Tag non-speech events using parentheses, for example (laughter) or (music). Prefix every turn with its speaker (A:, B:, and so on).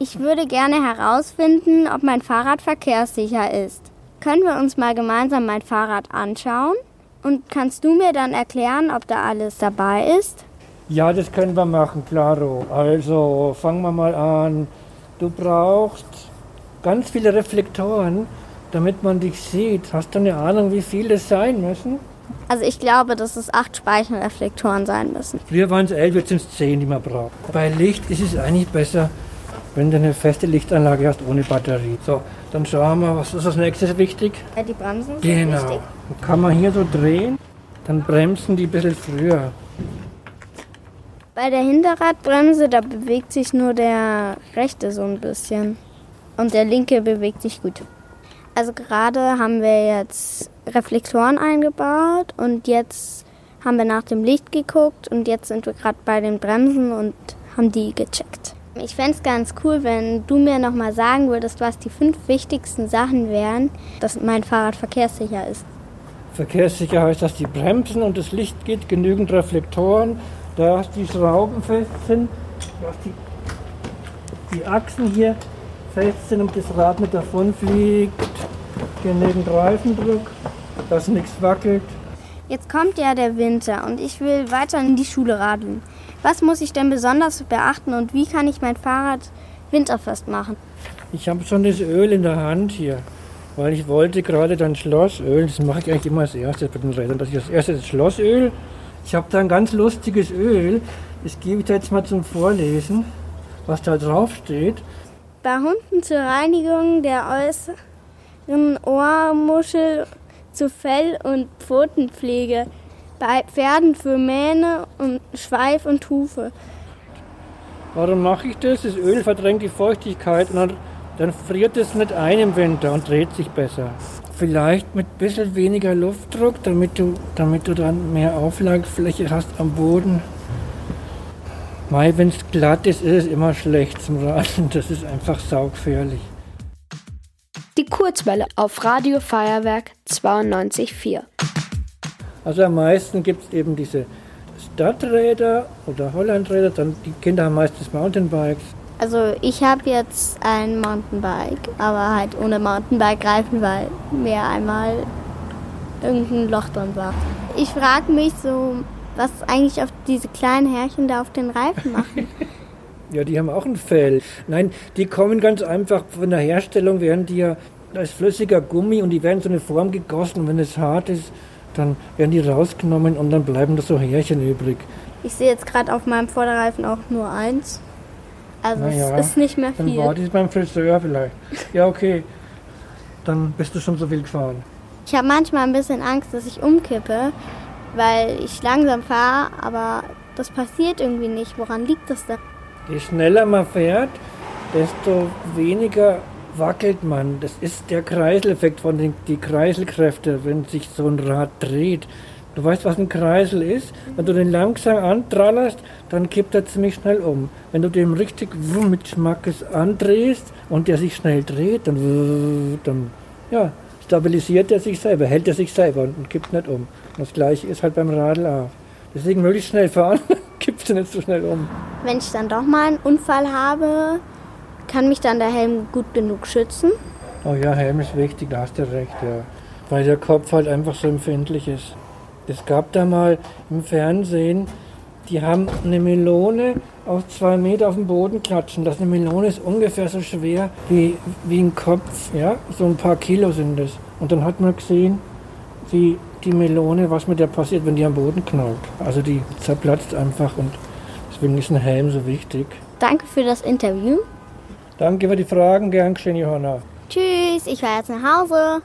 A: Ich würde gerne herausfinden, ob mein Fahrrad verkehrssicher ist. Können wir uns mal gemeinsam mein Fahrrad anschauen? Und kannst du mir dann erklären, ob da alles dabei ist?
B: Ja, das können wir machen, klaro. Also fangen wir mal an. Du brauchst ganz viele Reflektoren, damit man dich sieht. Hast du eine Ahnung, wie viele es sein müssen?
A: Also ich glaube, dass es acht Speichenreflektoren sein müssen.
B: Früher waren es elf, jetzt sind es zehn, die man braucht. Bei Licht ist es eigentlich besser, wenn du eine feste Lichtanlage hast ohne Batterie. So, dann schauen wir, was ist als nächstes wichtig?
A: Ja, die Bremsen sind
B: Genau.
A: wichtig.
B: Dann kann man hier so drehen, dann bremsen die ein bisschen früher.
A: Bei der Hinterradbremse, da bewegt sich nur der rechte so ein bisschen. Und der linke bewegt sich gut. Also gerade haben wir jetzt Reflektoren eingebaut und jetzt haben wir nach dem Licht geguckt und jetzt sind wir gerade bei den Bremsen und haben die gecheckt. Ich fände es ganz cool, wenn du mir nochmal sagen würdest, was die fünf wichtigsten Sachen wären, dass mein Fahrrad verkehrssicher ist.
B: Verkehrssicher heißt, dass die Bremsen und das Licht geht, genügend Reflektoren, dass die Schrauben fest sind, dass die, die Achsen hier fest sind und das Rad nicht davonfliegt, genügend Reifendruck, dass nichts wackelt.
A: Jetzt kommt ja der Winter und ich will weiter in die Schule radeln. Was muss ich denn besonders beachten und wie kann ich mein Fahrrad winterfest machen?
B: Ich habe schon das Öl in der Hand hier, weil ich wollte gerade dann Schlossöl, das mache ich eigentlich immer als erstes bei den Rädern, dass ich als erstes das Schlossöl, ich habe da ein ganz lustiges Öl, das gebe ich dir jetzt mal zum Vorlesen, was da drauf steht.
A: Bei Hunden zur Reinigung der äußeren Ohrmuschel, zu Fell- und Pfotenpflege. Bei Pferden für Mähne und Schweif und Hufe.
B: Warum mache ich das? Das Öl verdrängt die Feuchtigkeit und dann, dann friert es nicht ein im Winter und dreht sich besser. Vielleicht mit ein bisschen weniger Luftdruck, damit du, damit du dann mehr Auflagefläche hast am Boden. Mai, wenn es glatt ist, ist es immer schlecht zum Radeln. (laughs) Das ist einfach saugefährlich.
C: Die Kurzwelle auf Radio Feuerwerk 92.4.
B: Also am meisten gibt es eben diese Stadträder oder Hollandräder, dann die Kinder haben meistens Mountainbikes.
A: Also ich habe jetzt ein Mountainbike, aber halt ohne Mountainbike-Reifen, weil mir einmal irgendein Loch drin war. Ich frage mich so, was eigentlich auf diese kleinen Härchen da auf den Reifen machen. (laughs)
B: Ja, die haben auch ein Fell. Nein, die kommen ganz einfach von der Herstellung, werden die ja, da ist flüssiger Gummi und die werden so eine Form gegossen. Und wenn es hart ist, dann werden die rausgenommen und dann bleiben da so Härchen übrig.
A: Ich sehe jetzt gerade auf meinem Vorderreifen auch nur eins. Also
B: Naja,
A: es ist nicht mehr
B: Dann
A: viel.
B: warte ich beim Friseur vielleicht. Ja, okay. Dann bist du schon so viel gefahren.
A: Ich habe manchmal ein bisschen Angst, dass ich umkippe, weil ich langsam fahre, aber das passiert irgendwie nicht. Woran liegt das denn?
B: Je schneller man fährt, desto weniger wackelt man. Das ist der Kreiseleffekt von den die Kreiselkräfte, wenn sich so ein Rad dreht. Du weißt, was ein Kreisel ist? Wenn du den langsam antrallerst, dann kippt er ziemlich schnell um. Wenn du den richtig mit Schmackes andrehst und der sich schnell dreht, dann, dann ja, stabilisiert er sich selber, hält er sich selber und, und kippt nicht um. Und das gleiche ist halt beim Radl auch. Deswegen möglichst schnell fahren, (laughs) kippst du nicht so schnell um.
A: Wenn ich dann doch mal einen Unfall habe, kann mich dann der Helm gut genug schützen?
B: Oh ja, Helm ist wichtig, da hast du recht, ja. Weil der Kopf halt einfach so empfindlich ist. Es gab da mal im Fernsehen, die haben eine Melone auf zwei Meter auf den Boden klatschen. Das eine Melone ist ungefähr so schwer wie, wie ein Kopf, ja. So ein paar Kilo sind es. Und dann hat man gesehen, wie die Melone, was mit der passiert, wenn die am Boden knallt. Also die zerplatzt einfach und deswegen ist ein Helm so wichtig.
A: Danke für das Interview.
B: Danke für die Fragen, gern geschehen, Johanna.
A: Tschüss, ich fahre jetzt nach Hause.